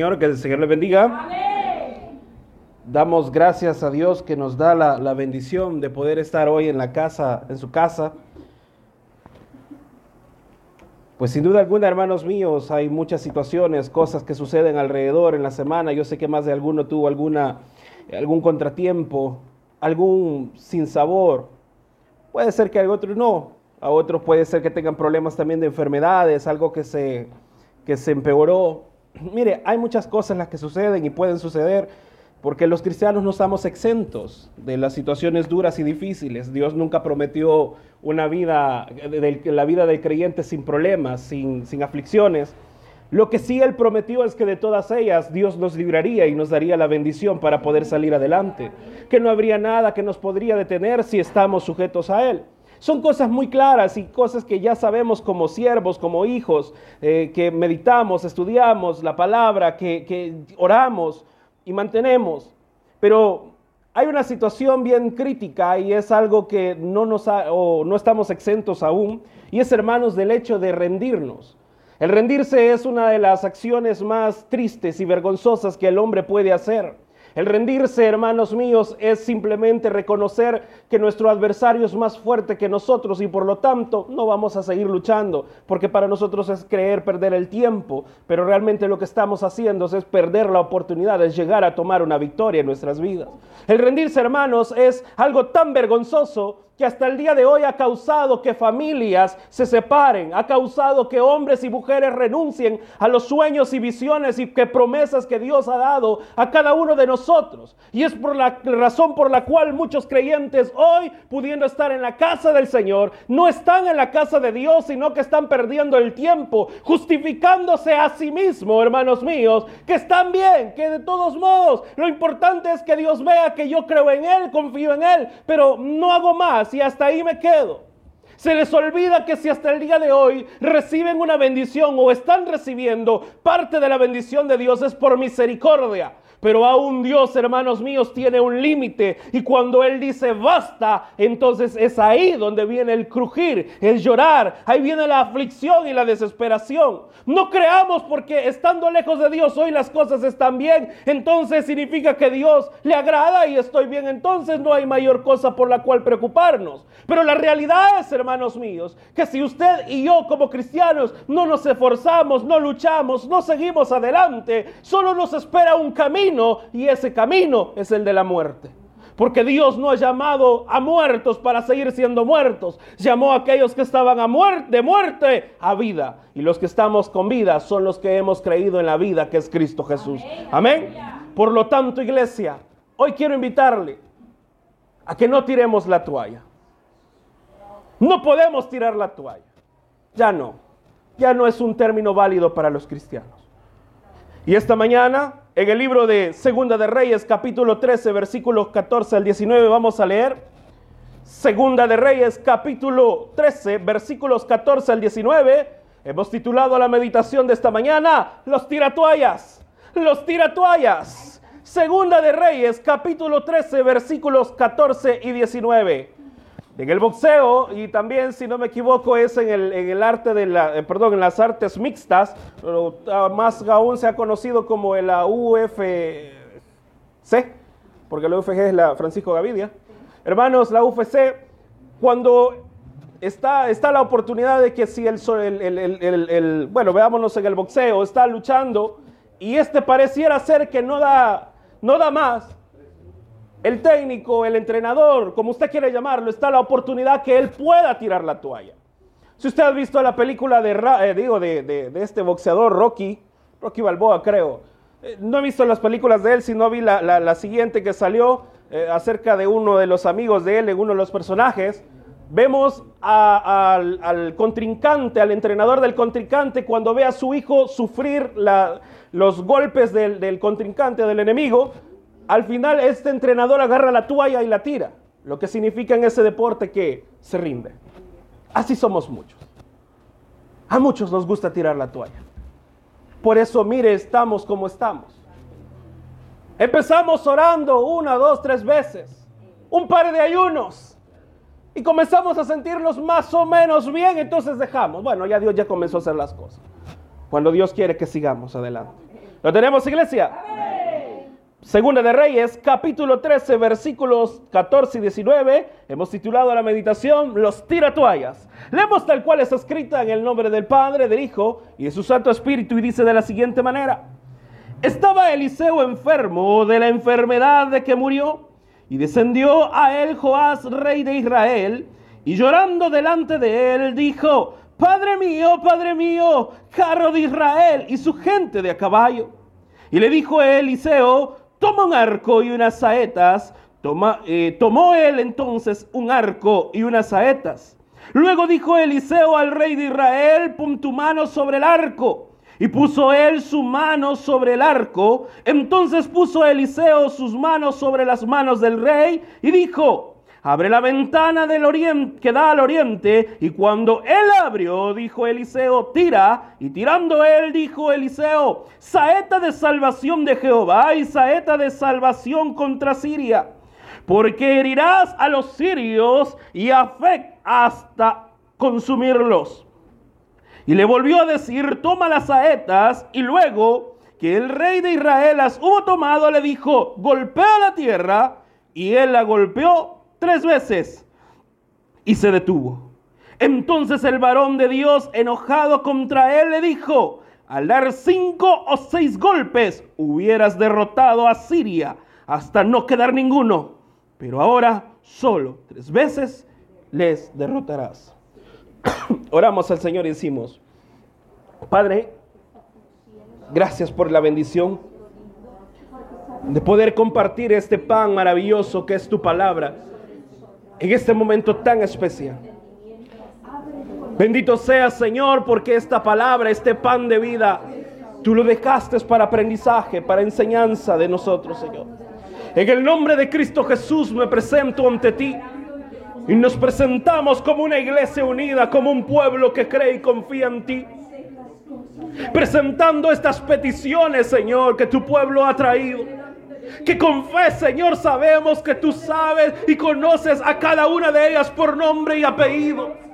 Señor, que el Señor le bendiga. Damos gracias a Dios que nos da la, la, bendición de poder estar hoy en la casa, en su casa. Pues sin duda alguna, hermanos míos, hay muchas situaciones, cosas que suceden alrededor en la semana. Yo sé que más de alguno tuvo alguna, algún contratiempo, algún sinsabor. Puede ser que a otros no. A otros puede ser que tengan problemas también de enfermedades, algo que se, que se empeoró. Mire, hay muchas cosas las que suceden y pueden suceder porque los cristianos no estamos exentos de las situaciones duras y difíciles. Dios nunca prometió una vida, la vida del creyente sin problemas, sin, sin aflicciones. Lo que sí Él prometió es que de todas ellas Dios nos libraría y nos daría la bendición para poder salir adelante. Que no habría nada que nos podría detener si estamos sujetos a Él. Son cosas muy claras y cosas que ya sabemos como siervos, como hijos, eh, que meditamos, estudiamos la palabra, que, que oramos y mantenemos. Pero hay una situación bien crítica y es algo que no, nos o no estamos exentos aún, y es, hermanos, del hecho de rendirnos. El rendirse es una de las acciones más tristes y vergonzosas que el hombre puede hacer. El rendirse, hermanos míos, es simplemente reconocer que nuestro adversario es más fuerte que nosotros y por lo tanto no vamos a seguir luchando, porque para nosotros es creer perder el tiempo, pero realmente lo que estamos haciendo es perder la oportunidad de llegar a tomar una victoria en nuestras vidas. El rendirse, hermanos, es algo tan vergonzoso que hasta el día de hoy ha causado que familias se separen, ha causado que hombres y mujeres renuncien a los sueños y visiones y que promesas que Dios ha dado a cada uno de nosotros. Y es por la razón por la cual muchos creyentes hoy, pudiendo estar en la casa del Señor, no están en la casa de Dios, sino que están perdiendo el tiempo, justificándose a sí mismo, hermanos míos, que están bien, que de todos modos lo importante es que Dios vea que yo creo en Él, confío en Él, pero no hago más y hasta ahí me quedo. Se les olvida que si hasta el día de hoy reciben una bendición o están recibiendo parte de la bendición de Dios es por misericordia. Pero aún Dios, hermanos míos, tiene un límite. Y cuando Él dice basta, entonces es ahí donde viene el crujir, el llorar. Ahí viene la aflicción y la desesperación. No creamos porque estando lejos de Dios hoy las cosas están bien. Entonces significa que Dios le agrada y estoy bien. Entonces no hay mayor cosa por la cual preocuparnos. Pero la realidad es, hermanos míos, que si usted y yo como cristianos no nos esforzamos, no luchamos, no seguimos adelante, solo nos espera un camino y ese camino es el de la muerte. Porque Dios no ha llamado a muertos para seguir siendo muertos. Llamó a aquellos que estaban a muerte, de muerte a vida. Y los que estamos con vida son los que hemos creído en la vida que es Cristo Jesús. Amén. Por lo tanto, iglesia, hoy quiero invitarle a que no tiremos la toalla. No podemos tirar la toalla. Ya no. Ya no es un término válido para los cristianos. Y esta mañana en el libro de Segunda de Reyes, capítulo 13, versículos 14 al 19, vamos a leer. Segunda de Reyes, capítulo 13, versículos 14 al 19. Hemos titulado la meditación de esta mañana, Los tiratoallas. Los tiratoallas. Segunda de Reyes, capítulo 13, versículos 14 y 19. En el boxeo, y también, si no me equivoco, es en el, en el arte de la, eh, perdón, en las artes mixtas, pero uh, más aún se ha conocido como la UFC, porque la UFC es la Francisco Gavidia. Hermanos, la UFC, cuando está, está la oportunidad de que si el, el, el, el, bueno, veámonos en el boxeo, está luchando y este pareciera ser que no da, no da más, el técnico, el entrenador, como usted quiere llamarlo, está la oportunidad que él pueda tirar la toalla. Si usted ha visto la película de, eh, digo, de, este boxeador Rocky, Rocky Balboa creo, eh, no he visto las películas de él, sino vi la, siguiente que salió eh, acerca de uno de los amigos de él, en uno de los personajes. Vemos al, contrincante, al entrenador del contrincante, cuando ve a su hijo sufrir los golpes del, del contrincante, del enemigo, al final este entrenador agarra la toalla y la tira, lo que significa en ese deporte que se rinde. Así somos muchos. A muchos nos gusta tirar la toalla. Por eso, mire, estamos como estamos. Empezamos orando una, dos, tres veces, un par de ayunos, y comenzamos a sentirnos más o menos bien, entonces dejamos. Bueno, ya Dios ya comenzó a hacer las cosas. Cuando Dios quiere que sigamos adelante. ¿Lo tenemos, iglesia? Segunda de Reyes, capítulo 13, versículos 14 y 19. Hemos titulado la meditación Los tiratoallas. Leemos tal cual está escrita en el nombre del Padre, del Hijo y de su Santo Espíritu y dice de la siguiente manera. Estaba Eliseo enfermo de la enfermedad de que murió y descendió a él Joás, rey de Israel, y llorando delante de él dijo, Padre mío, Padre mío, carro de Israel y su gente de a caballo. Y le dijo Eliseo, toma un arco y unas saetas. Toma, eh, tomó él entonces un arco y unas saetas. Luego dijo Eliseo al rey de Israel, pon tu mano sobre el arco. Y puso él su mano sobre el arco. Entonces puso Eliseo sus manos sobre las manos del rey y dijo, abre la ventana del oriente que da al oriente. Y cuando él abrió, dijo Eliseo, tira. Y tirando él, dijo Eliseo, saeta de salvación de Jehová y saeta de salvación contra Siria. Porque herirás a los sirios y afect hasta consumirlos. Y le volvió a decir, toma las saetas. Y luego que el rey de Israel las hubo tomado, le dijo, golpea la tierra. Y él la golpeó tres veces y se detuvo. Entonces el varón de Dios, enojado contra él, le dijo, al dar cinco o seis golpes, hubieras derrotado a Siria hasta no quedar ninguno. Pero ahora solo tres veces les derrotarás. Oramos al Señor y decimos, Padre, gracias por la bendición de poder compartir este pan maravilloso que es tu palabra en este momento tan especial. Bendito sea Señor porque esta palabra, este pan de vida, tú lo dejaste para aprendizaje, para enseñanza de nosotros, Señor. En el nombre de Cristo Jesús me presento ante ti y nos presentamos como una iglesia unida, como un pueblo que cree y confía en ti. Presentando estas peticiones, Señor, que tu pueblo ha traído que con fe, Señor, sabemos que tú sabes y conoces a cada una de ellas por nombre y apellido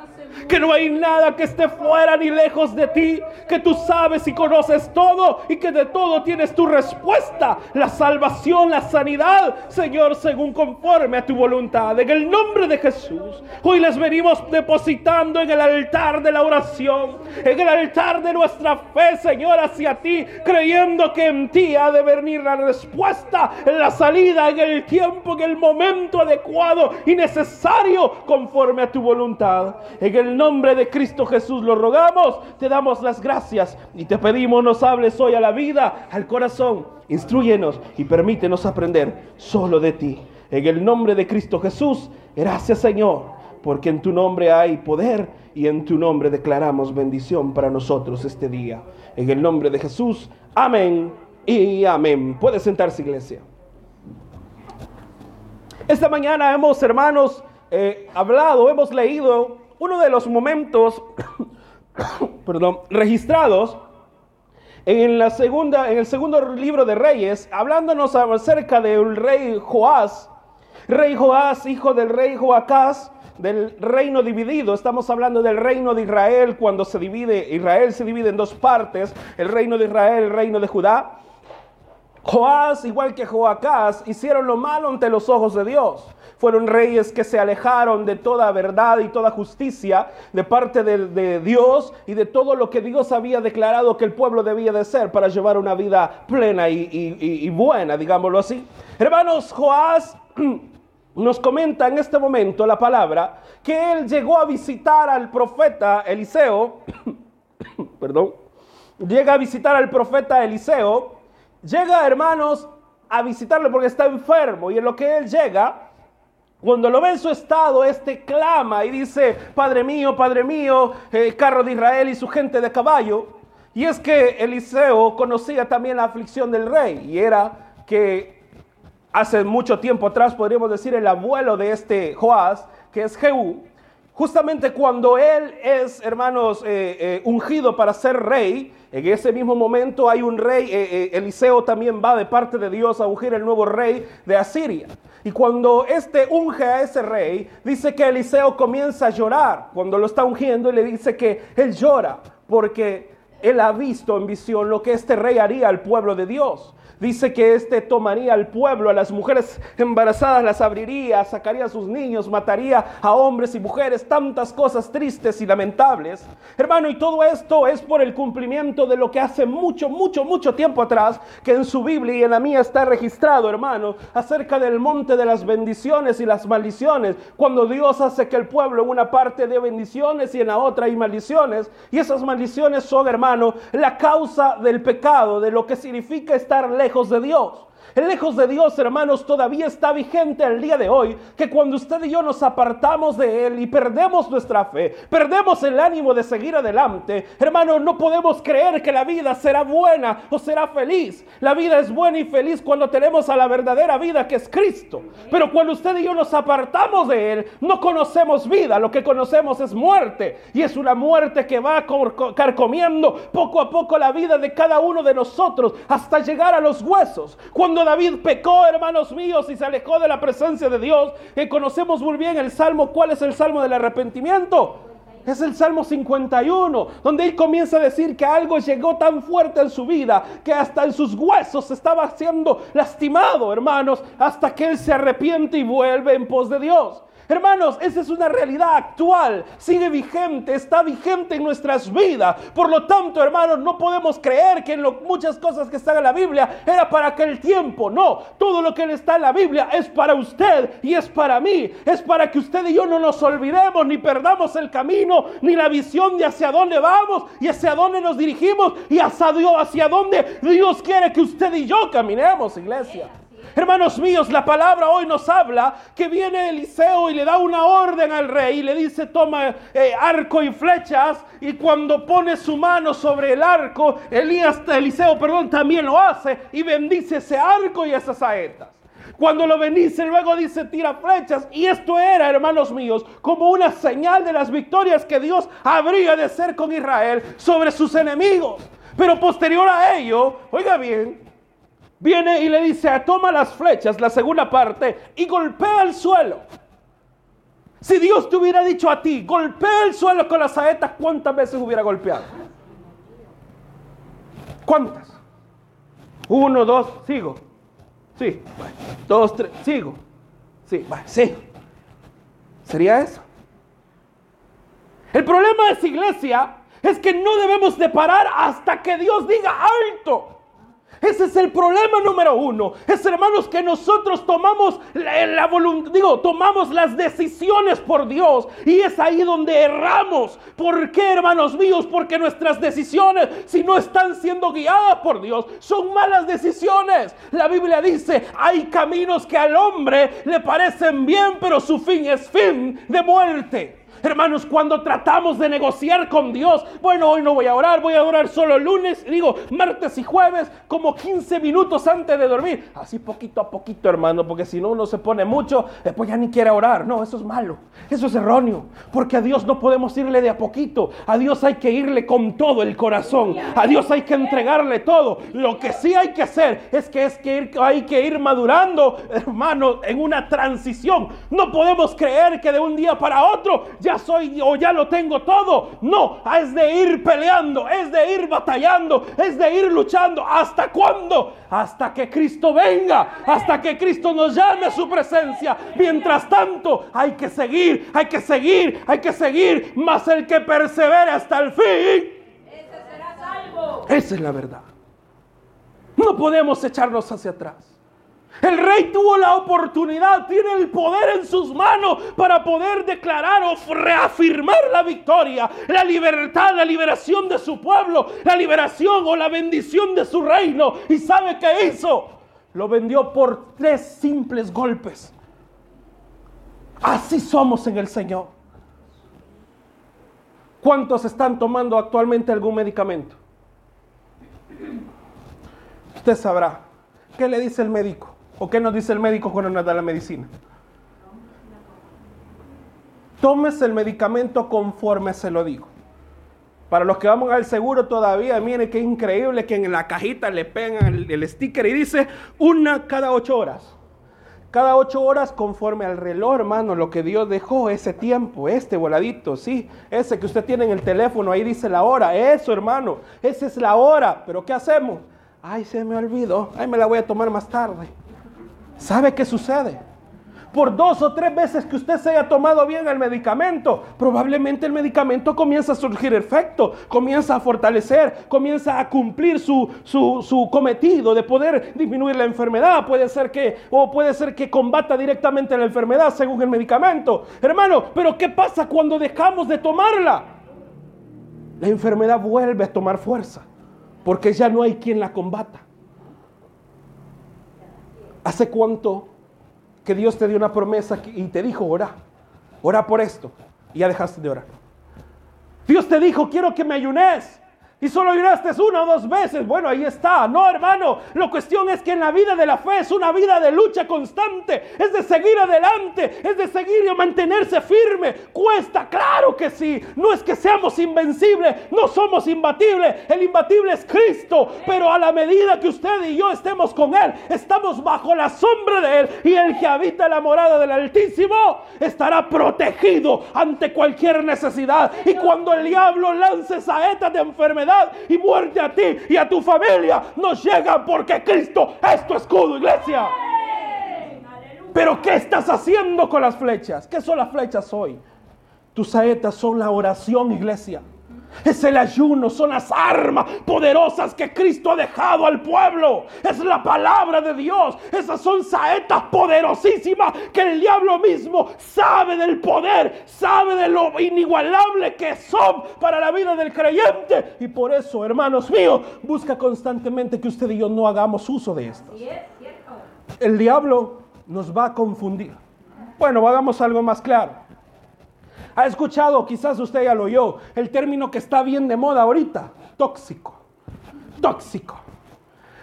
que no hay nada que esté fuera ni lejos de ti, que tú sabes y conoces todo y que de todo tienes tu respuesta, la salvación, la sanidad, Señor, según conforme a tu voluntad. En el nombre de Jesús, hoy les venimos depositando en el altar de la oración, en el altar de nuestra fe, Señor, hacia ti, creyendo que en ti ha de venir la respuesta, la salida, en el tiempo, en el momento adecuado y necesario conforme a tu voluntad. En el nombre de Cristo Jesús lo rogamos, te damos las gracias y te pedimos nos hables hoy a la vida, al corazón. Instruyenos y permítenos aprender solo de ti. En el nombre de Cristo Jesús, gracias Señor, porque en tu nombre hay poder y en tu nombre declaramos bendición para nosotros este día. En el nombre de Jesús, amén y amén. Puede sentarse iglesia. Esta mañana hemos, hermanos, eh, hablado, hemos leído uno de los momentos, perdón, registrados en, la segunda, en el segundo libro de Reyes, hablándonos acerca del rey Joás, rey Joás, hijo del rey Joacás, del reino dividido. Estamos hablando del reino de Israel cuando se divide, Israel se divide en dos partes, el reino de Israel, el reino de Judá. Joás, igual que Joacás, hicieron lo malo ante los ojos de Dios. Fueron reyes que se alejaron de toda verdad y toda justicia de parte de, Dios y de todo lo que Dios había declarado que el pueblo debía de ser para llevar una vida plena y, y buena, digámoslo así. Hermanos, Joás nos comenta en este momento la palabra que él llegó a visitar al profeta Eliseo, perdón, llega a visitar al profeta Eliseo. Llega, hermanos, a visitarlo porque está enfermo y en lo que él llega, cuando lo ve en su estado, este clama y dice, Padre mío, Padre mío, el carro de Israel y su gente de caballo. Y es que Eliseo conocía también la aflicción del rey y era que hace mucho tiempo atrás, podríamos decir, el abuelo de este Joás, que es Jehú, justamente cuando él es, hermanos, eh, eh, ungido para ser rey, en ese mismo momento hay un rey, eh, eh, Eliseo también va de parte de Dios a ungir el nuevo rey de Asiria. Y cuando este unge a ese rey, dice que Eliseo comienza a llorar cuando lo está ungiendo y le dice que él llora porque él ha visto en visión lo que este rey haría al pueblo de Dios. Dice que este tomaría al pueblo, a las mujeres embarazadas las abriría, sacaría a sus niños, mataría a hombres y mujeres, tantas cosas tristes y lamentables. Hermano, y todo esto es por el cumplimiento de lo que hace mucho, mucho, mucho tiempo atrás, que en su Biblia y en la mía está registrado, hermano, acerca del monte de las bendiciones y las maldiciones, cuando Dios hace que el pueblo en una parte dé bendiciones y en la otra hay maldiciones, y esas maldiciones son, hermano, la causa del pecado, de lo que significa estar lejos de Dios. Lejos de Dios, hermanos, todavía está vigente el día de hoy, que cuando usted y yo nos apartamos de Él y perdemos nuestra fe, perdemos el ánimo de seguir adelante, hermano, no podemos creer que la vida será buena o será feliz. La vida es buena y feliz cuando tenemos a la verdadera vida que es Cristo. Pero cuando usted y yo nos apartamos de Él, no conocemos vida, lo que conocemos es muerte. Y es una muerte que va carcomiendo poco a poco la vida de cada uno de nosotros hasta llegar a los huesos. Cuando David pecó, hermanos míos, y se alejó de la presencia de Dios, que conocemos muy bien el Salmo, ¿cuál es el Salmo del arrepentimiento? Es el Salmo 51, donde él comienza a decir que algo llegó tan fuerte en su vida que hasta en sus huesos estaba siendo lastimado, hermanos, hasta que él se arrepiente y vuelve en pos de Dios. Hermanos, esa es una realidad actual, sigue vigente, está vigente en nuestras vidas. Por lo tanto, hermanos, no podemos creer que en muchas cosas que están en la Biblia era para aquel tiempo. No, todo lo que está en la Biblia es para usted y es para mí. Es para que usted y yo no nos olvidemos ni perdamos el camino, ni la visión de hacia dónde vamos y hacia dónde nos dirigimos y hacia Dios, hacia dónde Dios quiere que usted y yo caminemos, iglesia. Hermanos míos, la palabra hoy nos habla que viene Eliseo y le da una orden al rey y le dice toma eh, arco y flechas y cuando pone su mano sobre el arco, Elías, Eliseo perdón, también lo hace y bendice ese arco y esas saetas. Cuando lo bendice, luego dice tira flechas. Y esto era, hermanos míos, como una señal de las victorias que Dios habría de hacer con Israel sobre sus enemigos. Pero posterior a ello, oiga bien, viene y le dice, toma las flechas, la segunda parte, y golpea el suelo. Si Dios te hubiera dicho a ti, golpea el suelo con las saetas, ¿cuántas veces hubiera golpeado? ¿Cuántas? Uno, dos, sigo. Sí, dos, tres, sigo. Sí, sí. ¿Sería eso? El problema de esa iglesia es que no debemos de parar hasta que Dios diga alto. Ese es el problema número uno. Es hermanos que nosotros tomamos la, voluntad, digo, tomamos las decisiones por Dios y es ahí donde erramos. ¿Por qué, hermanos míos? Porque nuestras decisiones, si no están siendo guiadas por Dios, son malas decisiones. La Biblia dice, hay caminos que al hombre le parecen bien, pero su fin es fin de muerte. Hermanos, cuando tratamos de negociar con Dios, bueno, hoy no voy a orar, voy a orar solo lunes, digo, martes y jueves, como 15 minutos antes de dormir. Así poquito a poquito, hermano, porque si no uno se pone mucho, después ya ni quiere orar. No, eso es malo, eso es erróneo, porque a Dios no podemos irle de a poquito, a Dios hay que irle con todo el corazón, a Dios hay que entregarle todo. Lo que sí hay que hacer es que, es que hay que ir madurando, hermano, en una transición. No podemos creer que de un día para otro ya soy o ya lo tengo todo. No, es de ir peleando, es de ir batallando, es de ir luchando. ¿Hasta cuándo? Hasta que Cristo venga, hasta que Cristo nos llame a su presencia. Mientras tanto, hay que seguir, hay que seguir, hay que seguir. Más el que persevere hasta el fin, ese será salvo. Esa es la verdad. No podemos echarnos hacia atrás. El rey tuvo la oportunidad, tiene el poder en sus manos para poder declarar o reafirmar la victoria, la libertad, la liberación de su pueblo, la liberación o la bendición de su reino. ¿Y sabe qué hizo? Lo vendió por tres simples golpes. Así somos en el Señor. ¿Cuántos están tomando actualmente algún medicamento? Usted sabrá. ¿Qué le dice el médico? ¿O qué nos dice el médico cuando nos da la medicina? Tomes el medicamento conforme se lo digo. Para los que vamos al seguro todavía, mire qué increíble que en la cajita le pegan el, sticker y dice una cada ocho horas. Cada ocho horas conforme al reloj, hermano, lo que Dios dejó, ese tiempo, este voladito, sí, ese que usted tiene en el teléfono, ahí dice la hora, eso, hermano, esa es la hora. Pero ¿qué hacemos? Ay, se me olvidó, ay, me la voy a tomar más tarde. ¿Sabe qué sucede? por dos o tres veces que usted se haya tomado bien el medicamento, probablemente el medicamento comienza a surgir efecto, comienza a fortalecer, comienza a cumplir su, su, cometido de poder disminuir la enfermedad. Puede ser que, o puede ser que combata directamente la enfermedad según el medicamento. Hermano, pero ¿qué pasa cuando dejamos de tomarla? La enfermedad vuelve a tomar fuerza, porque ya no hay quien la combata. ¿Hace cuánto que Dios te dio una promesa y te dijo, ora, ora por esto. Y ya dejaste de orar. Dios te dijo, quiero que me ayunes. Y solo ayunaste una o dos veces. Bueno, ahí está. No, hermano. La cuestión es que en la vida de la fe es una vida de lucha constante. Es de seguir adelante. Es de seguir y mantenerse firme. Cuesta, claro que sí. No es que seamos invencibles. No somos imbatibles. El imbatible es Cristo. Pero a la medida que usted y yo estemos con Él, estamos bajo la sombra de Él. Y el que habita la morada del Altísimo estará protegido ante cualquier necesidad. Y cuando el diablo lance saetas de y muerte a ti y a tu familia nos llegan porque Cristo es tu escudo, iglesia. Pero ¿qué estás haciendo con las flechas? ¿Qué son las flechas hoy? Tus saetas son la oración, iglesia. Es el ayuno, son las armas poderosas que Cristo ha dejado al pueblo. Es la palabra de Dios. Esas son saetas poderosísimas que el diablo mismo sabe del poder, sabe de lo inigualable que son para la vida del creyente. Y por eso, hermanos míos, busca constantemente que usted y yo no hagamos uso de esto. El diablo nos va a confundir. Bueno, hagamos algo más claro. Ha escuchado, quizás usted ya lo oyó, el término que está bien de moda ahorita, tóxico. Tóxico.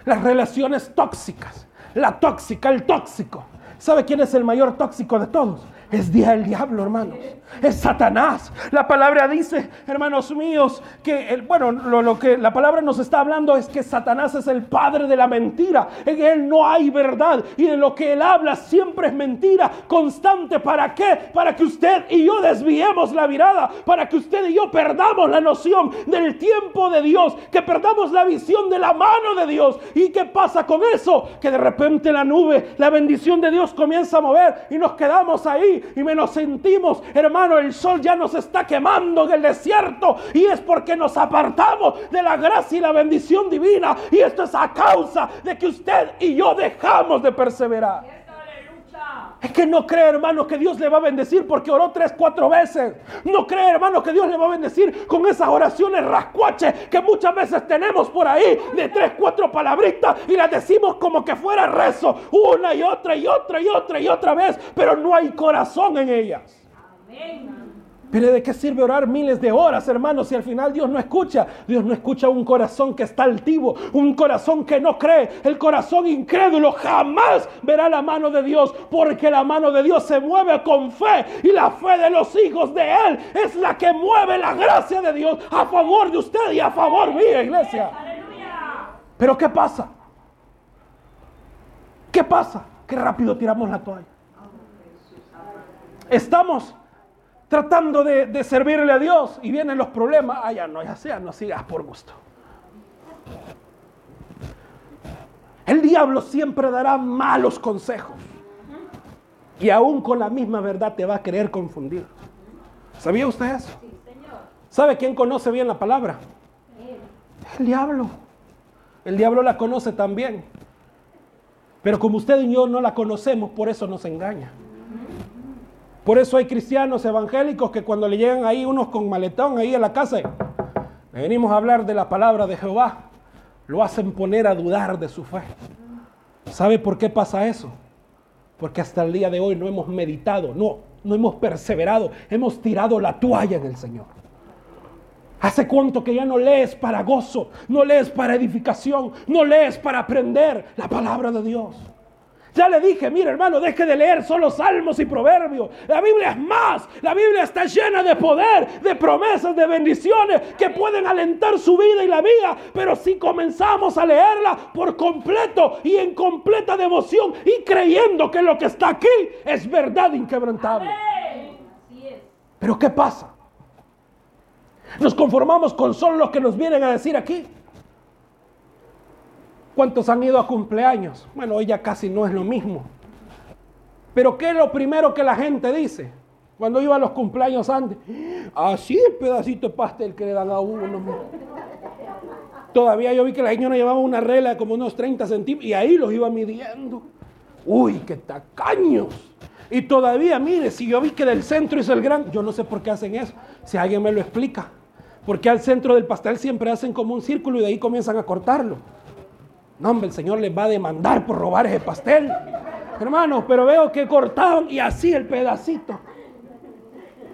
Las relaciones tóxicas. La tóxica, el tóxico. ¿Sabe quién es el mayor tóxico de todos? Es día el diablo, hermanos. Es Satanás. La palabra dice, hermanos míos, que, el, bueno, lo, que la palabra nos está hablando es que Satanás es el padre de la mentira. En él no hay verdad. Y de lo que él habla siempre es mentira constante. ¿Para qué? Para que usted y yo desviemos la mirada. Para que usted y yo perdamos la noción del tiempo de Dios. Que perdamos la visión de la mano de Dios. ¿Y qué pasa con eso? Que de repente la nube, la bendición de Dios comienza a mover y nos quedamos ahí y menos sentimos, hermano, el sol ya nos está quemando en el desierto y es porque nos apartamos de la gracia y la bendición divina y esto es a causa de que usted y yo dejamos de perseverar. Es que no cree, hermano, que Dios le va a bendecir porque oró tres, cuatro veces. No cree, hermano, que Dios le va a bendecir con esas oraciones rascuaches que muchas veces tenemos por ahí de tres, cuatro palabritas y las decimos como que fuera rezo una y otra y otra y otra y otra vez, pero no hay corazón en ellas. Amén. Pero ¿de qué sirve orar miles de horas, hermanos, si al final Dios no escucha? Dios no escucha un corazón que está altivo, un corazón que no cree. El corazón incrédulo jamás verá la mano de Dios, porque la mano de Dios se mueve con fe y la fe de los hijos de Él es la que mueve la gracia de Dios a favor de usted y a favor mía, iglesia. Pero ¿qué pasa? ¿Qué pasa? Qué rápido tiramos la toalla. Estamos tratando de, servirle a Dios y vienen los problemas, ah, ya no, ya sea, no sigas por gusto. El diablo siempre dará malos consejos. Y aún con la misma verdad te va a querer confundir. ¿Sabía usted eso? ¿Sabe quién conoce bien la palabra? El diablo. El diablo la conoce también. Pero como usted y yo no la conocemos, por eso nos engaña. Por eso hay cristianos evangélicos que cuando le llegan ahí unos con maletón ahí a la casa, le venimos a hablar de la palabra de Jehová, lo hacen poner a dudar de su fe. ¿Sabe por qué pasa eso? Porque hasta el día de hoy no hemos meditado, no, no hemos perseverado, hemos tirado la toalla en el Señor. ¿Hace cuánto que ya no lees para gozo, no lees para edificación, no lees para aprender la palabra de Dios? Ya le dije, mire hermano, deje de leer solo salmos y proverbios. La Biblia es más. La Biblia está llena de poder, de promesas, de bendiciones que pueden alentar su vida y la mía. Pero si comenzamos a leerla por completo y en completa devoción y creyendo que lo que está aquí es verdad inquebrantable. Pero ¿qué pasa? Nos conformamos con solo lo que nos vienen a decir aquí. ¿Cuántos han ido a cumpleaños? Bueno, hoy ya casi no es lo mismo. Pero ¿qué es lo primero que la gente dice? Cuando iba a los cumpleaños antes, así el pedacito de pastel que le dan a uno. Todavía yo vi que la señora llevaba una regla de como unos 30 centímetros y ahí los iba midiendo. Uy, qué tacaños. Y todavía, mire, si yo vi que del centro es el gran, yo no sé por qué hacen eso. Si alguien me lo explica. Porque al centro del pastel siempre hacen como un círculo y de ahí comienzan a cortarlo. No, hombre, el Señor les va a demandar por robar ese pastel. Hermanos, pero veo que cortaban y así el pedacito.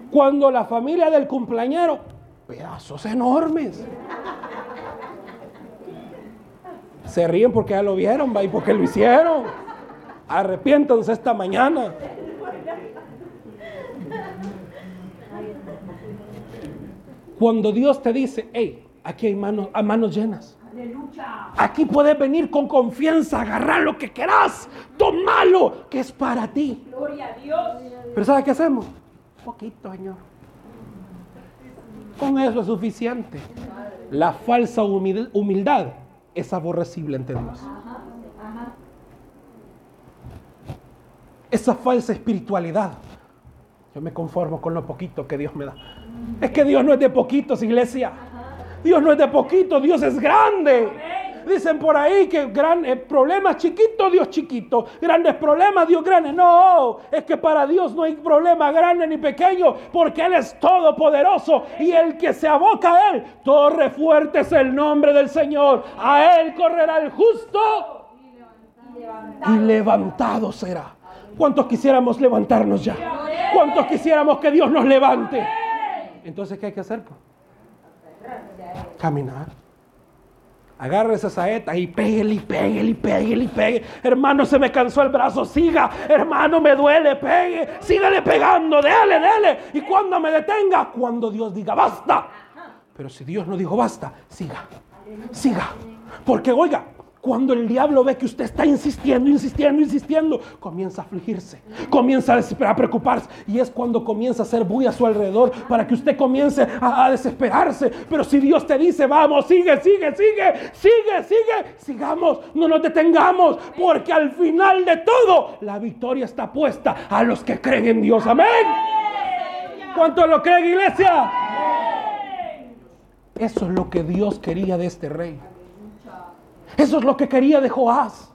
Cuando la familia del cumpleañero, pedazos enormes. Se ríen porque ya lo vieron, va, y porque lo hicieron. Arrepiéntanse esta mañana. Cuando Dios te dice, hey, aquí hay manos, a manos llenas. Aquí puedes venir con confianza, agarrar lo que quieras, tomalo, que es para ti. Gloria a Dios. Pero ¿sabes qué hacemos? Poquito, Señor. Con eso es suficiente. La falsa humildad es aborrecible ante Dios. Esa falsa espiritualidad. Yo me conformo con lo poquito que Dios me da. Es que Dios no es de poquitos, iglesia. Dios no es de poquito, Dios es grande. Dicen por ahí que grandes eh, problemas chiquitos, Dios chiquito. Grandes problemas, Dios grande. No, es que para Dios no hay problema grande ni pequeño, porque Él es todopoderoso. Y el que se aboca a Él, torre fuerte es el nombre del Señor. A Él correrá el justo y levantado será. ¿Cuántos quisiéramos levantarnos ya? ¿Cuántos quisiéramos que Dios nos levante? Entonces, ¿qué hay que hacer? Caminar. Agarre esa saeta y pégale y pégale y pégale y pegue. Hermano, se me cansó el brazo. Siga. Hermano, me duele. Pegue. Sígale pegando. Dele, dele. Y cuando me detenga, cuando Dios diga basta. Pero si Dios no dijo basta, siga. Siga. Porque, oiga, cuando el diablo ve que usted está insistiendo, insistiendo, insistiendo, comienza a afligirse, comienza a, preocuparse. Y es cuando comienza a hacer bulla a su alrededor para que usted comience a, a, desesperarse. Pero si Dios te dice, vamos, sigue, sigue, sigue, sigue, sigue, sigamos, no nos detengamos, porque al final de todo la victoria está puesta a los que creen en Dios. Amén. ¿Cuánto lo creen, iglesia? Eso es lo que Dios quería de este rey. Eso es lo que quería de Joás.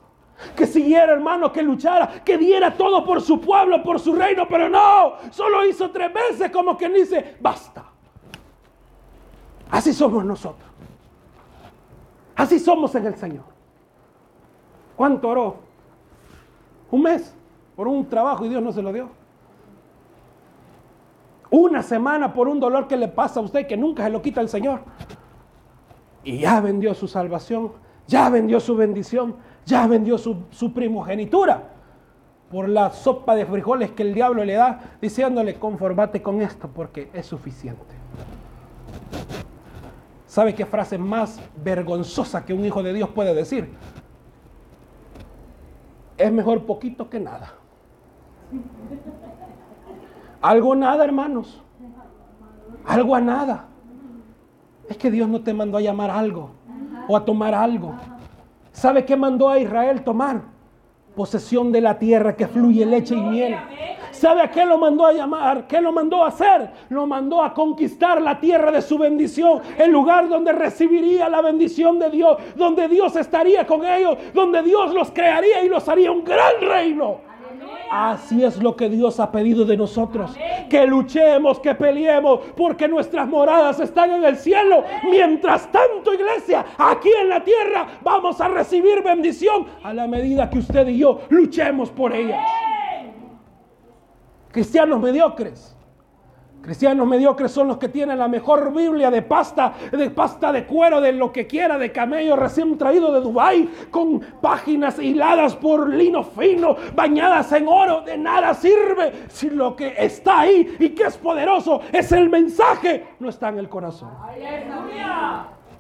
Que siguiera, hermano, que luchara, que diera todo por su pueblo, por su reino, pero no, solo hizo tres veces como quien dice, basta. Así somos nosotros. Así somos en el Señor. ¿Cuánto oró? Un mes por un trabajo y Dios no se lo dio. Una semana por un dolor que le pasa a usted que nunca se lo quita el Señor. Y ya vendió su salvación ya vendió su bendición, ya vendió su, primogenitura por la sopa de frijoles que el diablo le da, diciéndole, conformate con esto porque es suficiente. ¿Sabe qué frase más vergonzosa que un hijo de Dios puede decir? Es mejor poquito que nada. Algo nada, hermanos. Algo a nada. Es que Dios no te mandó a llamar algo o a tomar algo. ¿Sabe qué mandó a Israel tomar? Posesión de la tierra que fluye leche y miel. ¿Sabe a qué lo mandó a llamar? ¿Qué lo mandó a hacer? Lo mandó a conquistar la tierra de su bendición, el lugar donde recibiría la bendición de Dios, donde Dios estaría con ellos, donde Dios los crearía y los haría un gran reino. Así es lo que Dios ha pedido de nosotros. Que luchemos, que peleemos, porque nuestras moradas están en el cielo. Mientras tanto, iglesia, aquí en la tierra vamos a recibir bendición a la medida que usted y yo luchemos por ellas. Cristianos mediocres Cristianos mediocres son los que tienen la mejor Biblia de pasta, de pasta de cuero, de lo que quiera, de camello recién traído de Dubái, con páginas hiladas por lino fino, bañadas en oro. De nada sirve si lo que está ahí y que es poderoso es el mensaje, no está en el corazón.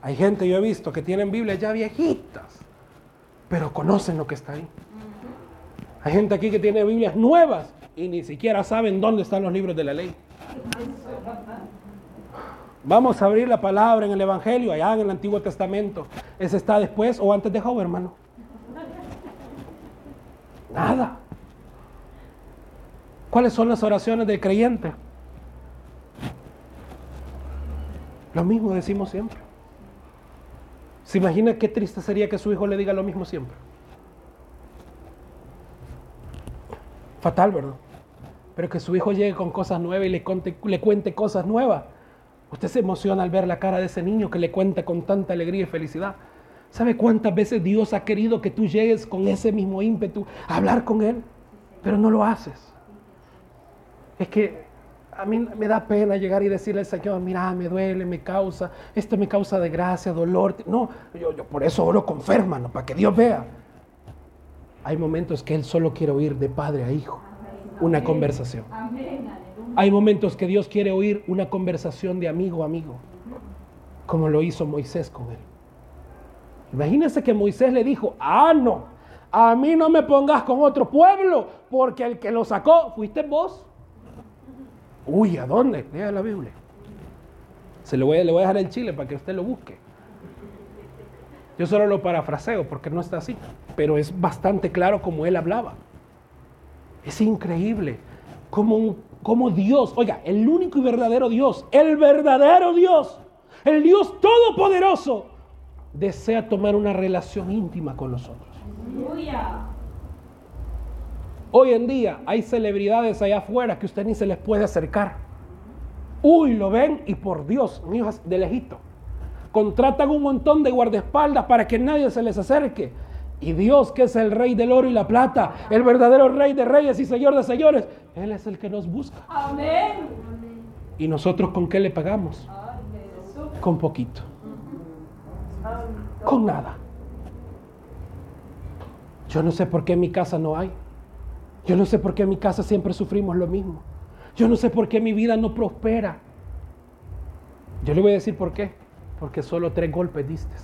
Hay gente, yo he visto, que tienen Biblias ya viejitas, pero conocen lo que está ahí. Hay gente aquí que tiene Biblias nuevas y ni siquiera saben dónde están los libros de la ley. Vamos a abrir la palabra en el Evangelio, allá en el Antiguo Testamento. ¿Ese está después o antes de Job, hermano? Nada. ¿Cuáles son las oraciones del creyente? Lo mismo decimos siempre. ¿Se imagina qué triste sería que su hijo le diga lo mismo siempre? Fatal, ¿verdad? Pero que su hijo llegue con cosas nuevas y le, cuente cosas nuevas. Usted se emociona al ver la cara de ese niño que le cuenta con tanta alegría y felicidad. ¿Sabe cuántas veces Dios ha querido que tú llegues con ese mismo ímpetu a hablar con Él? Pero no lo haces. Es que a mí me da pena llegar y decirle al Señor, mira, me duele, me causa, esto me causa desgracia, dolor. No, yo, por eso oro con para que Dios vea. Hay momentos que Él solo quiere oír de padre a hijo una conversación. Hay momentos que Dios quiere oír una conversación de amigo a amigo, como lo hizo Moisés con él. Imagínense que Moisés le dijo, ah, no, a mí no me pongas con otro pueblo, porque el que lo sacó fuiste vos. Uy, ¿a dónde? Lea la Biblia. Se lo voy, le voy a dejar el chile para que usted lo busque. Yo solo lo parafraseo porque no está así, pero es bastante claro como él hablaba. Es increíble como, como Dios, oiga, el único y verdadero Dios, el verdadero Dios, el Dios todopoderoso, desea tomar una relación íntima con nosotros. Hoy en día hay celebridades allá afuera que usted ni se les puede acercar. Uy, lo ven y por Dios, hijos de lejito. Contratan un montón de guardaespaldas para que nadie se les acerque. Y Dios, que es el rey del oro y la plata, el verdadero rey de reyes y señor de señores, Él es el que nos busca. Amén. ¿Y nosotros con qué le pagamos? Con poquito. Con nada. Yo no sé por qué en mi casa no hay. Yo no sé por qué en mi casa siempre sufrimos lo mismo. Yo no sé por qué mi vida no prospera. Yo le voy a decir por qué. Porque solo tres golpes diste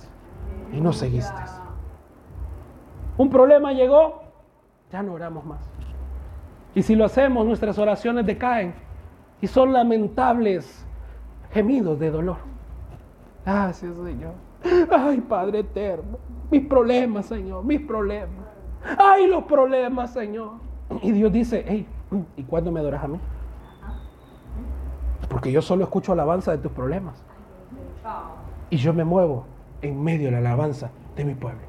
y no seguiste. Un problema llegó, ya no oramos más. Y si lo hacemos, nuestras oraciones decaen y son lamentables gemidos de dolor. Gracias, Señor. Ay, Padre eterno, mis problemas, Señor, mis problemas. Ay, los problemas, Señor. Y Dios dice, hey, ¿y cuándo me adoras a mí? Porque yo solo escucho alabanza de tus problemas. Y yo me muevo en medio de la alabanza de mi pueblo.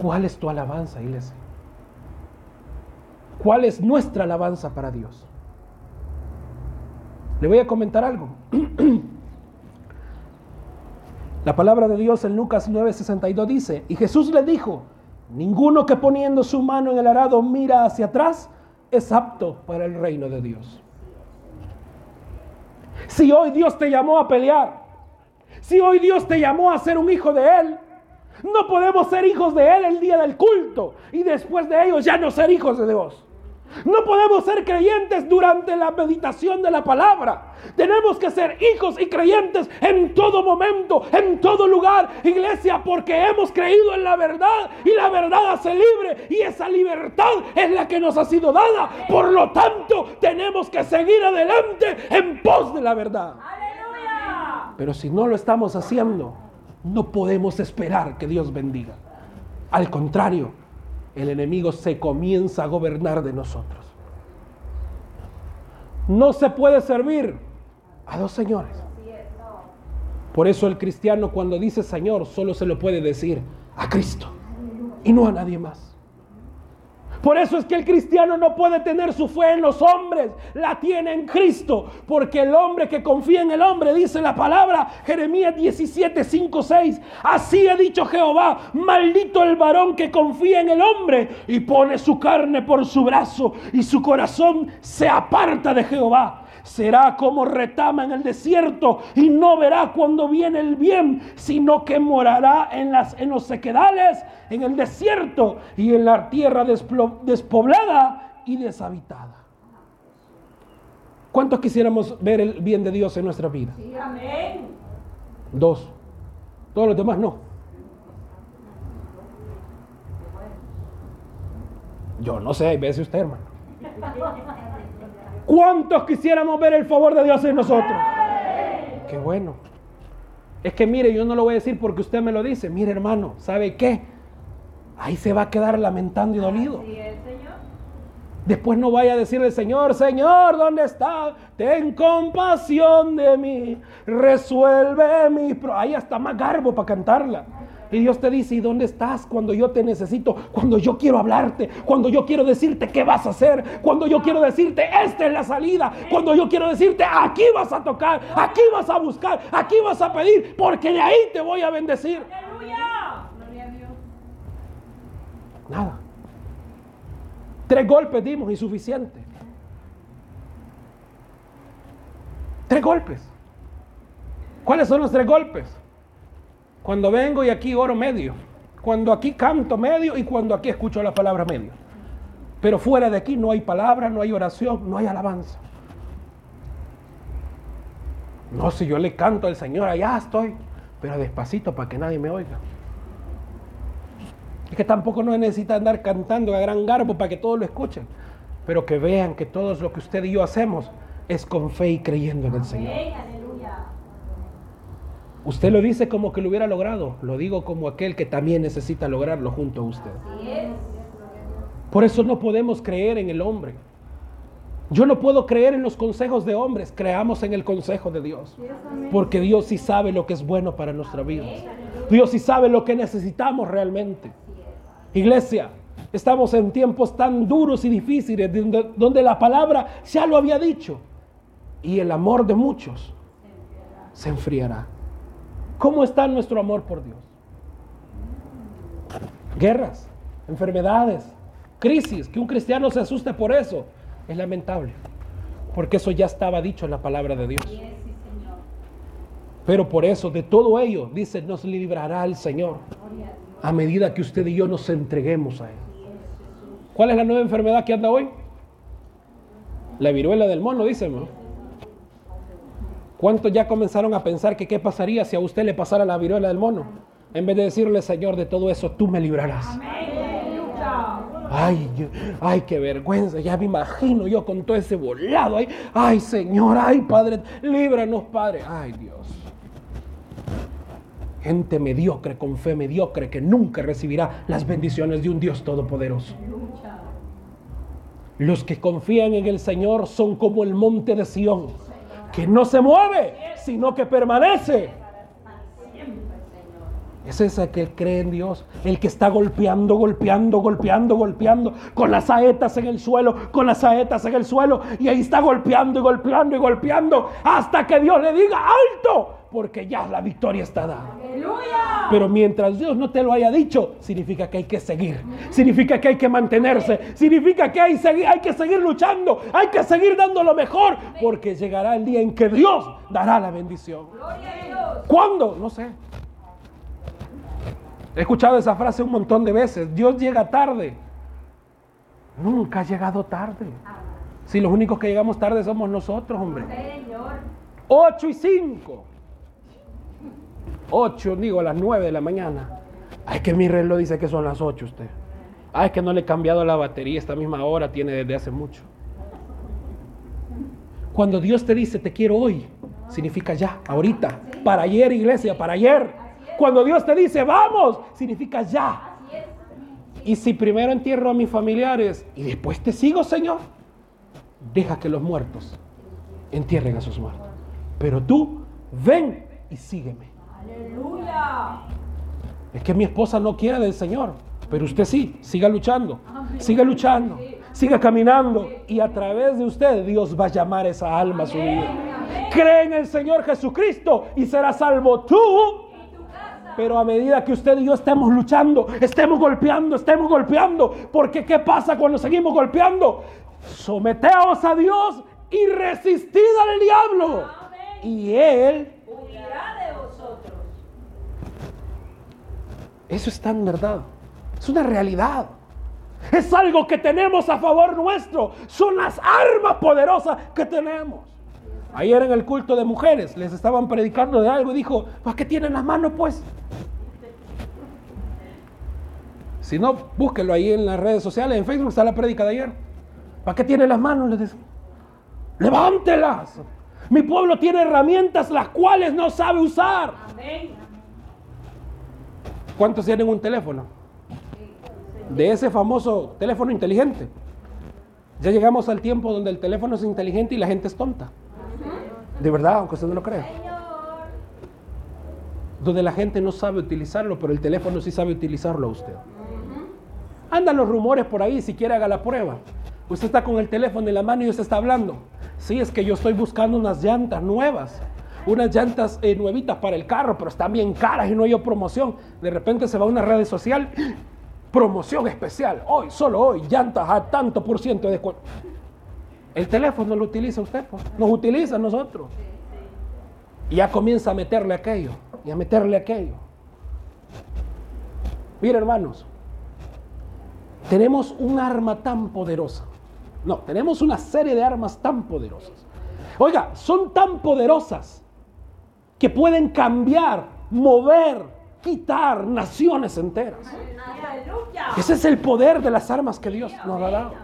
¿Cuál es tu alabanza, iglesia? ¿Cuál es nuestra alabanza para Dios? Le voy a comentar algo. La palabra de Dios en Lucas 9:62 dice, y Jesús le dijo, ninguno que poniendo su mano en el arado mira hacia atrás es apto para el reino de Dios. Si hoy Dios te llamó a pelear, si hoy Dios te llamó a ser un hijo de Él, no podemos ser hijos de Él el día del culto y después de ellos ya no ser hijos de Dios. No podemos ser creyentes durante la meditación de la palabra. Tenemos que ser hijos y creyentes en todo momento, en todo lugar, iglesia, porque hemos creído en la verdad y la verdad hace libre y esa libertad es la que nos ha sido dada. Por lo tanto, tenemos que seguir adelante en pos de la verdad. Pero si no lo estamos haciendo, no podemos esperar que Dios bendiga. Al contrario, el enemigo se comienza a gobernar de nosotros. No se puede servir a dos señores. Por eso el cristiano cuando dice Señor solo se lo puede decir a Cristo y no a nadie más. Por eso es que el cristiano no puede tener su fe en los hombres, la tiene en Cristo, porque el hombre que confía en el hombre, dice la palabra Jeremías 17, 5, 6, así ha dicho Jehová, maldito el varón que confía en el hombre y pone su carne por su brazo y su corazón se aparta de Jehová será como retama en el desierto y no verá cuando viene el bien, sino que morará en, las, en los sequedales, en el desierto y en la tierra despoblada y deshabitada. ¿Cuántos quisiéramos ver el bien de Dios en nuestra vida? Sí, amén. Dos. Todos los demás no. Yo no sé, veces usted, hermano. ¿Cuántos quisiéramos ver el favor de Dios en nosotros? Qué bueno. Es que mire, yo no lo voy a decir porque usted me lo dice. Mire, hermano, ¿sabe qué? Ahí se va a quedar lamentando y dolido. Después no vaya a decirle, Señor, Señor, ¿dónde está? Ten compasión de mí, resuelve mi... Ahí está más garbo para cantarla. Y Dios te dice, ¿y dónde estás cuando yo te necesito? Cuando yo quiero hablarte, cuando yo quiero decirte qué vas a hacer, cuando yo quiero decirte, esta es la salida, cuando yo quiero decirte, aquí vas a tocar, aquí vas a buscar, aquí vas a pedir, porque de ahí te voy a bendecir. Aleluya. Nada. Tres golpes dimos, insuficiente. Tres golpes. ¿Cuáles son los tres golpes? Cuando vengo y aquí oro medio. Cuando aquí canto medio y cuando aquí escucho la palabra medio. Pero fuera de aquí no hay palabra, no hay oración, no hay alabanza. No, si yo le canto al Señor, allá estoy, pero despacito para que nadie me oiga. Es que tampoco no necesita andar cantando a gran garbo para que todos lo escuchen, pero que vean que todo lo que usted y yo hacemos es con fe y creyendo en el Señor. Usted lo dice como que lo hubiera logrado, lo digo como aquel que también necesita lograrlo junto a usted. Por eso no podemos creer en el hombre. Yo no puedo creer en los consejos de hombres, creamos en el consejo de Dios. Porque Dios sí sabe lo que es bueno para nuestra vida. Dios sí sabe lo que necesitamos realmente. Iglesia, estamos en tiempos tan duros y difíciles donde, la palabra ya lo había dicho. Y el amor de muchos se enfriará. ¿Cómo está nuestro amor por Dios? Guerras, enfermedades, crisis, que un cristiano se asuste por eso, es lamentable, porque eso ya estaba dicho en la palabra de Dios. Pero por eso, de todo ello, dice, nos librará el Señor a medida que usted y yo nos entreguemos a Él. ¿Cuál es la nueva enfermedad que anda hoy? La viruela del mono, dice, ¿no? ¿Cuántos ya comenzaron a pensar que qué pasaría si a usted le pasara la viruela del mono? En vez de decirle, Señor, de todo eso tú me librarás. Ay, ay, qué vergüenza, ya me imagino yo con todo ese volado. Ay, ay, Señor, ay, Padre, líbranos, Padre. Ay, Dios. Gente mediocre, con fe mediocre, que nunca recibirá las bendiciones de un Dios todopoderoso. Los que confían en el Señor son como el monte de Sión que no se mueve, sino que permanece. Es ese que cree en Dios, el que está golpeando, golpeando, golpeando, golpeando, con las saetas en el suelo, con las saetas en el suelo, y ahí está golpeando y golpeando y golpeando, hasta que Dios le diga, alto, porque ya la victoria está dada. Pero mientras Dios no te lo haya dicho, significa que hay que seguir, significa que hay que mantenerse, significa que hay, hay que seguir luchando, hay que seguir dando lo mejor, porque llegará el día en que Dios dará la bendición. ¿Cuándo? No sé. He escuchado esa frase un montón de veces. Dios llega tarde. Nunca ha llegado tarde. Si los únicos que llegamos tarde somos nosotros, hombre. 8 y 5. 8, digo, a las 9 de la mañana. Ay, que mi reloj dice que son las 8 usted. Ay, es que no le he cambiado la batería, esta misma hora tiene desde hace mucho. Cuando Dios te dice te quiero hoy, significa ya, ahorita, para ayer iglesia, para ayer. Cuando Dios te dice vamos, significa ya. Y si primero entierro a mis familiares y después te sigo, Señor, deja que los muertos entierren a sus muertos. Pero tú, ven y sígueme. Aleluya. Es que mi esposa no quiere del Señor. Pero usted sí, siga luchando, siga luchando, siga caminando y a través de usted Dios va a llamar esa alma a su vida. Cree en el Señor Jesucristo y será salvo tú. Pero a medida que usted y yo estemos luchando, estemos golpeando, estemos golpeando, porque ¿qué pasa cuando seguimos golpeando? Someteos a Dios y resistid al diablo. Y Él Eso es tan verdad. Es una realidad. Es algo que tenemos a favor nuestro. Son las armas poderosas que tenemos. Ayer en el culto de mujeres les estaban predicando de algo y dijo, ¿para qué tienen las manos pues? Si no, búsquelo ahí en las redes sociales, en Facebook está la prédica de ayer. ¿Para qué tienen las manos? Les dicen. Levántelas. Mi pueblo tiene herramientas las cuales no sabe usar. Amén. ¿Cuántos tienen un teléfono? De ese famoso teléfono inteligente. Ya llegamos al tiempo donde el teléfono es inteligente y la gente es tonta. De verdad, aunque usted no lo crea. Donde la gente no sabe utilizarlo, pero el teléfono sí sabe utilizarlo a usted. Andan los rumores por ahí, si quiere haga la prueba. Usted está con el teléfono en la mano y usted está hablando. Sí, es que yo estoy buscando unas llantas nuevas. Unas llantas eh, nuevitas para el carro, pero están bien caras y no hay promoción. De repente se va a una red social, promoción especial. Hoy, solo hoy, llantas a tanto por ciento de descuento. El teléfono lo utiliza usted, pues. nos utiliza a nosotros. Y ya comienza a meterle aquello y a meterle aquello. Mira, hermanos, tenemos un arma tan poderosa. No, tenemos una serie de armas tan poderosas. Oiga, son tan poderosas que pueden cambiar, mover, quitar naciones enteras. Ese es el poder de las armas que Dios nos ha dado.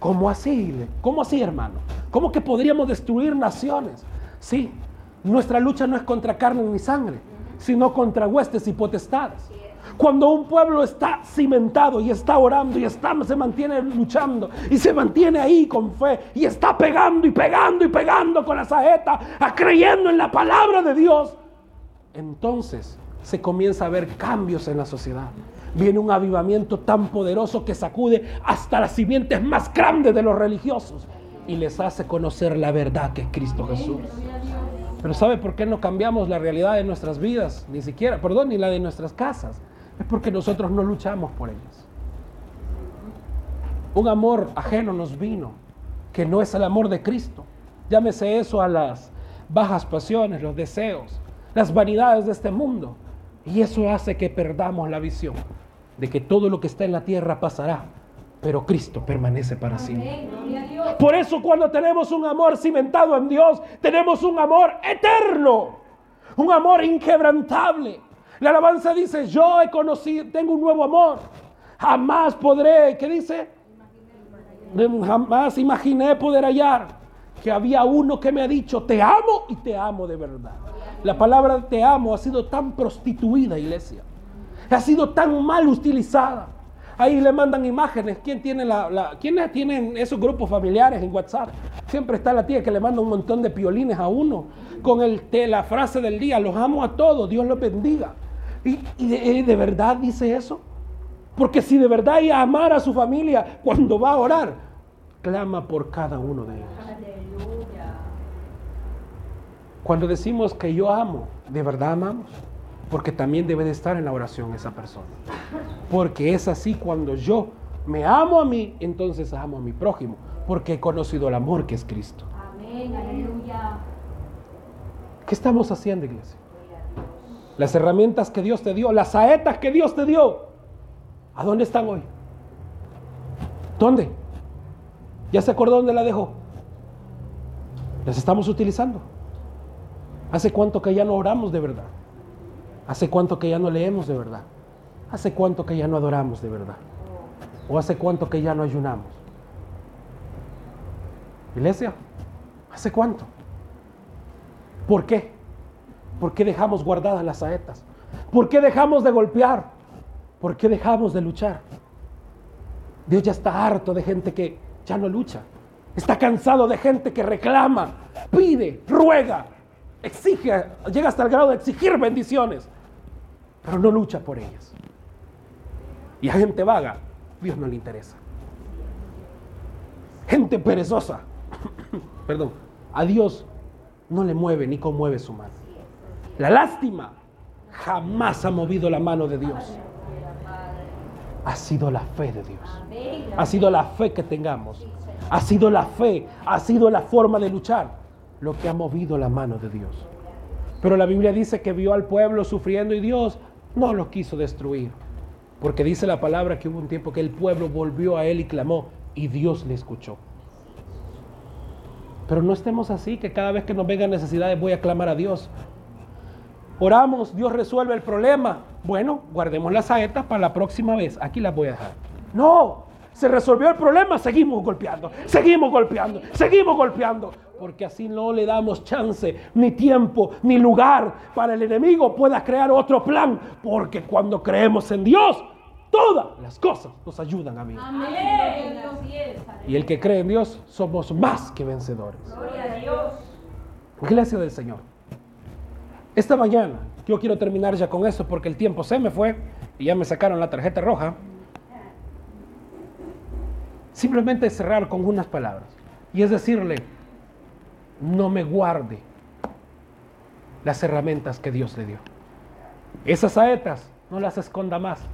¿Cómo así? ¿Cómo así, hermano? ¿Cómo que podríamos destruir naciones? Sí, nuestra lucha no es contra carne ni sangre, sino contra huestes y potestades. Cuando un pueblo está cimentado y está orando y está, se mantiene luchando y se mantiene ahí con fe y está pegando y pegando y pegando con la saeta, creyendo en la palabra de Dios, entonces se comienza a ver cambios en la sociedad. Viene un avivamiento tan poderoso que sacude hasta las simientes más grandes de los religiosos y les hace conocer la verdad que es Cristo Jesús. Pero ¿sabe por qué no cambiamos la realidad de nuestras vidas? Ni siquiera, perdón, ni la de nuestras casas. Es porque nosotros no luchamos por ellas. Un amor ajeno nos vino, que no es el amor de Cristo. Llámese eso a las bajas pasiones, los deseos, las vanidades de este mundo. Y eso hace que perdamos la visión de que todo lo que está en la tierra pasará, pero Cristo permanece para siempre. Por eso cuando tenemos un amor cimentado en Dios, tenemos un amor eterno, un amor inquebrantable. La alabanza dice, yo he conocido, tengo un nuevo amor. Jamás podré, ¿qué dice? Jamás imaginé poder hallar que había uno que me ha dicho, te amo y te amo de verdad. La palabra te amo ha sido tan prostituida, iglesia. Ha sido tan mal utilizada. Ahí le mandan imágenes. ¿Quién tiene la, la- ¿Quiénes tienen esos grupos familiares en WhatsApp? Siempre está la tía que le manda un montón de piolines a uno con el, la frase del día, los amo a todos, Dios los bendiga. ¿Y, y de, y de verdad dice eso? Porque si de verdad ella amara a su familia cuando va a orar, clama por cada uno de ellos. Aleluya. Cuando decimos que yo amo, ¿de verdad amamos? Porque también debe de estar en la oración esa persona. Porque es así cuando yo me amo a mí, entonces amo a mi prójimo. Porque he conocido el amor que es Cristo. Amén. Aleluya. ¿Qué estamos haciendo, iglesia? Las herramientas que Dios te dio, las saetas que Dios te dio, ¿a dónde están hoy? ¿Dónde? ¿Ya se acordó dónde la dejó? ¿Las estamos utilizando? ¿Hace cuánto que ya no oramos de verdad? ¿Hace cuánto que ya no leemos de verdad? ¿Hace cuánto que ya no adoramos de verdad? ¿O hace cuánto que ya no ayunamos? Iglesia, ¿hace cuánto? ¿Por qué? ¿Por qué dejamos guardadas las saetas? ¿Por qué dejamos de golpear? ¿Por qué dejamos de luchar? Dios ya está harto de gente que ya no lucha. Está cansado de gente que reclama, pide, ruega, exige, llega hasta el grado de exigir bendiciones, pero no lucha por ellas. Y a gente vaga, Dios no le interesa. Gente perezosa, perdón, a Dios no le mueve ni conmueve su mano. La lástima jamás ha movido la mano de Dios. Ha sido la fe de Dios. Ha sido la fe que tengamos. Ha sido la fe, ha sido la forma de luchar lo que ha movido la mano de Dios. Pero la Biblia dice que vio al pueblo sufriendo y Dios no lo quiso destruir. Porque dice la palabra que hubo un tiempo que el pueblo volvió a él y clamó y Dios le escuchó. Pero no estemos así, que cada vez que nos vengan necesidades voy a clamar a Dios. Oramos, Dios resuelve el problema. Bueno, guardemos las saetas para la próxima vez. Aquí las voy a dejar. No, se resolvió el problema, seguimos golpeando, seguimos golpeando, seguimos golpeando. Porque así no le damos chance, ni tiempo, ni lugar para el enemigo pueda crear otro plan. Porque cuando creemos en Dios, todas las cosas nos ayudan a mí. Amén. Y el que cree en Dios, somos más que vencedores. Gloria a Dios. Iglesia del Señor. Esta mañana, yo quiero terminar ya con eso porque el tiempo se me fue y ya me sacaron la tarjeta roja. Simplemente cerrar con unas palabras. Y es decirle, no me guarde las herramientas que Dios le dio. Esas saetas, no las esconda más,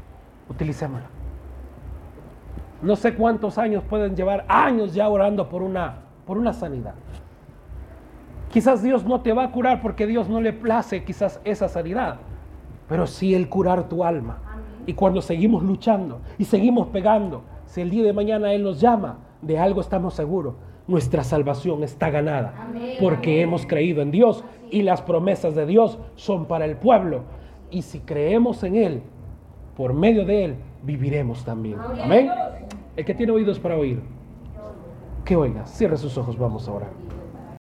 utilicémoslas. No sé cuántos años pueden llevar, años ya orando por una, por una sanidad. Quizás Dios no te va a curar porque Dios no le place quizás esa sanidad, pero sí el curar tu alma. Y cuando seguimos luchando y seguimos pegando, si el día de mañana Él nos llama, de algo estamos seguros, nuestra salvación está ganada, Amén. porque hemos creído en Dios y las promesas de Dios son para el pueblo. Y si creemos en Él, por medio de Él, viviremos también. Amén. El que tiene oídos para oír, que oiga, cierre sus ojos, vamos a orar.